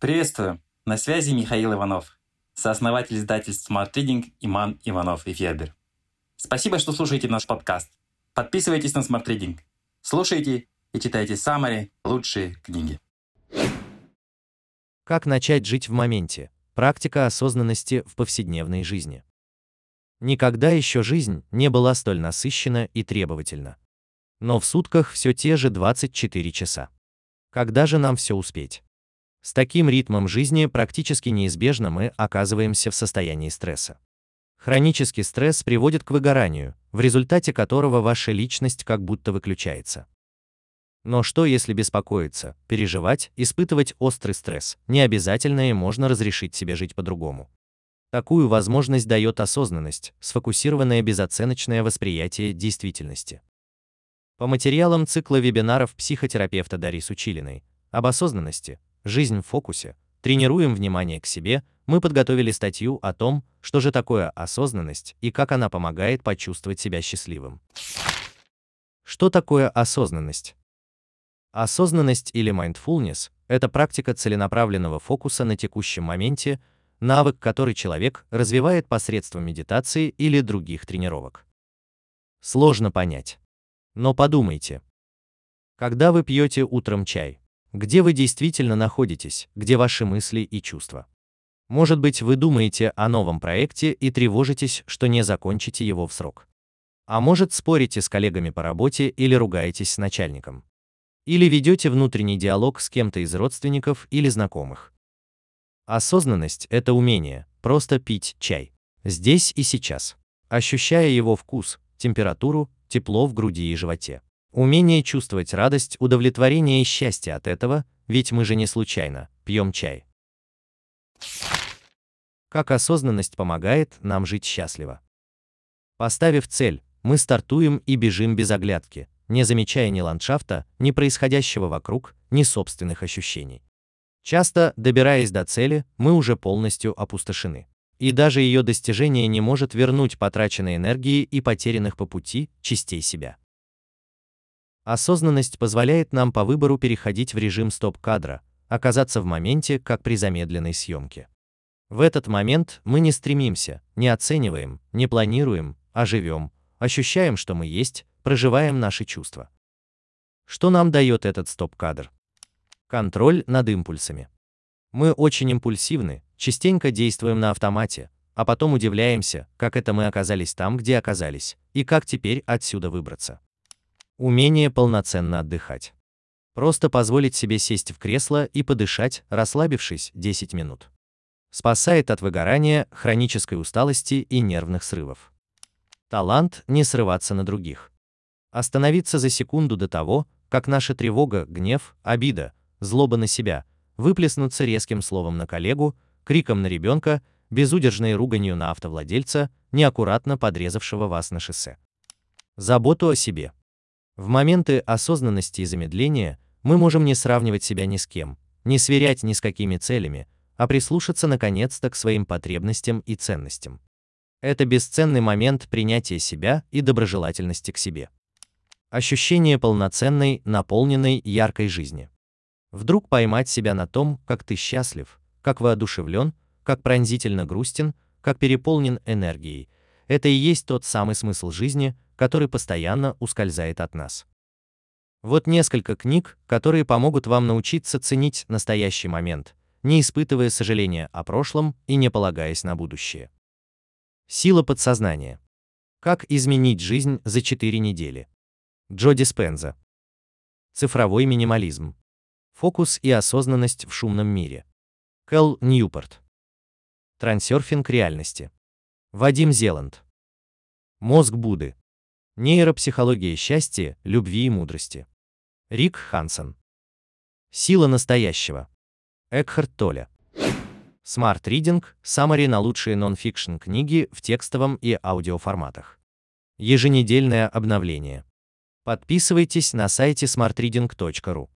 Приветствую! На связи Михаил Иванов, сооснователь издательств Smart Reading Иман Иванов и Федер. Спасибо, что слушаете наш подкаст. Подписывайтесь на Smart Reading. Слушайте и читайте самые лучшие книги. Как начать жить в моменте? Практика осознанности в повседневной жизни. Никогда еще жизнь не была столь насыщена и требовательна. Но в сутках все те же 24 часа. Когда же нам все успеть? С таким ритмом жизни практически неизбежно мы оказываемся в состоянии стресса. Хронический стресс приводит к выгоранию, в результате которого ваша личность как будто выключается. Но что если беспокоиться, переживать, испытывать острый стресс, не обязательно и можно разрешить себе жить по-другому. Такую возможность дает осознанность, сфокусированное безоценочное восприятие действительности. По материалам цикла вебинаров психотерапевта Дарьи Сучилиной об осознанности, Жизнь в фокусе. Тренируем внимание к себе. Мы подготовили статью о том, что же такое осознанность и как она помогает почувствовать себя счастливым. Что такое осознанность? Осознанность или mindfulness – это практика целенаправленного фокуса на текущем моменте, навык, который человек развивает посредством медитации или других тренировок. Сложно понять. Но подумайте. Когда вы пьете утром чай, где вы действительно находитесь, где ваши мысли и чувства. Может быть, вы думаете о новом проекте и тревожитесь, что не закончите его в срок. А может, спорите с коллегами по работе или ругаетесь с начальником. Или ведете внутренний диалог с кем-то из родственников или знакомых. Осознанность – это умение просто пить чай. Здесь и сейчас. Ощущая его вкус, температуру, тепло в груди и животе. Умение чувствовать радость, удовлетворение и счастье от этого, ведь мы же не случайно пьем чай. Как осознанность помогает нам жить счастливо. Поставив цель, мы стартуем и бежим без оглядки, не замечая ни ландшафта, ни происходящего вокруг, ни собственных ощущений. Часто, добираясь до цели, мы уже полностью опустошены. И даже ее достижение не может вернуть потраченной энергии и потерянных по пути частей себя. Осознанность позволяет нам по выбору переходить в режим стоп-кадра, оказаться в моменте, как при замедленной съемке. В этот момент мы не стремимся, не оцениваем, не планируем, а живем, ощущаем, что мы есть, проживаем наши чувства. Что нам дает этот стоп-кадр? Контроль над импульсами. Мы очень импульсивны, частенько действуем на автомате, а потом удивляемся, как это мы оказались там, где оказались, и как теперь отсюда выбраться. Умение полноценно отдыхать. Просто позволить себе сесть в кресло и подышать, расслабившись 10 минут. Спасает от выгорания, хронической усталости и нервных срывов. Талант не срываться на других. Остановиться за секунду до того, как наша тревога, гнев, обида, злоба на себя выплеснутся резким словом на коллегу, криком на ребенка, безудержной руганью на автовладельца, неаккуратно подрезавшего вас на шоссе. Заботу о себе. В моменты осознанности и замедления мы можем не сравнивать себя ни с кем, не сверять ни с какими целями, а прислушаться наконец-то к своим потребностям и ценностям. Это бесценный момент принятия себя и доброжелательности к себе. Ощущение полноценной, наполненной, яркой жизни. Вдруг поймать себя на том, как ты счастлив, как воодушевлен, как пронзительно грустен, как переполнен энергией. Это и есть тот самый смысл жизни, который постоянно ускользает от нас. Вот несколько книг, которые помогут вам научиться ценить настоящий момент, не испытывая сожаления о прошлом и не полагаясь на будущее. Сила подсознания. Как изменить жизнь за 4 недели. Джо Диспенза. Цифровой минимализм. Фокус и осознанность в шумном мире. Кэл Ньюпорт. Трансерфинг реальности. Вадим Зеланд. Мозг Будды. Нейропсихология счастья, любви и мудрости. Рик Хансен. Сила настоящего. Экхарт Толя. Smart Reading – саммари на лучшие нон-фикшн книги в текстовом и аудиоформатах. Еженедельное обновление. Подписывайтесь на сайте smartreading.ru.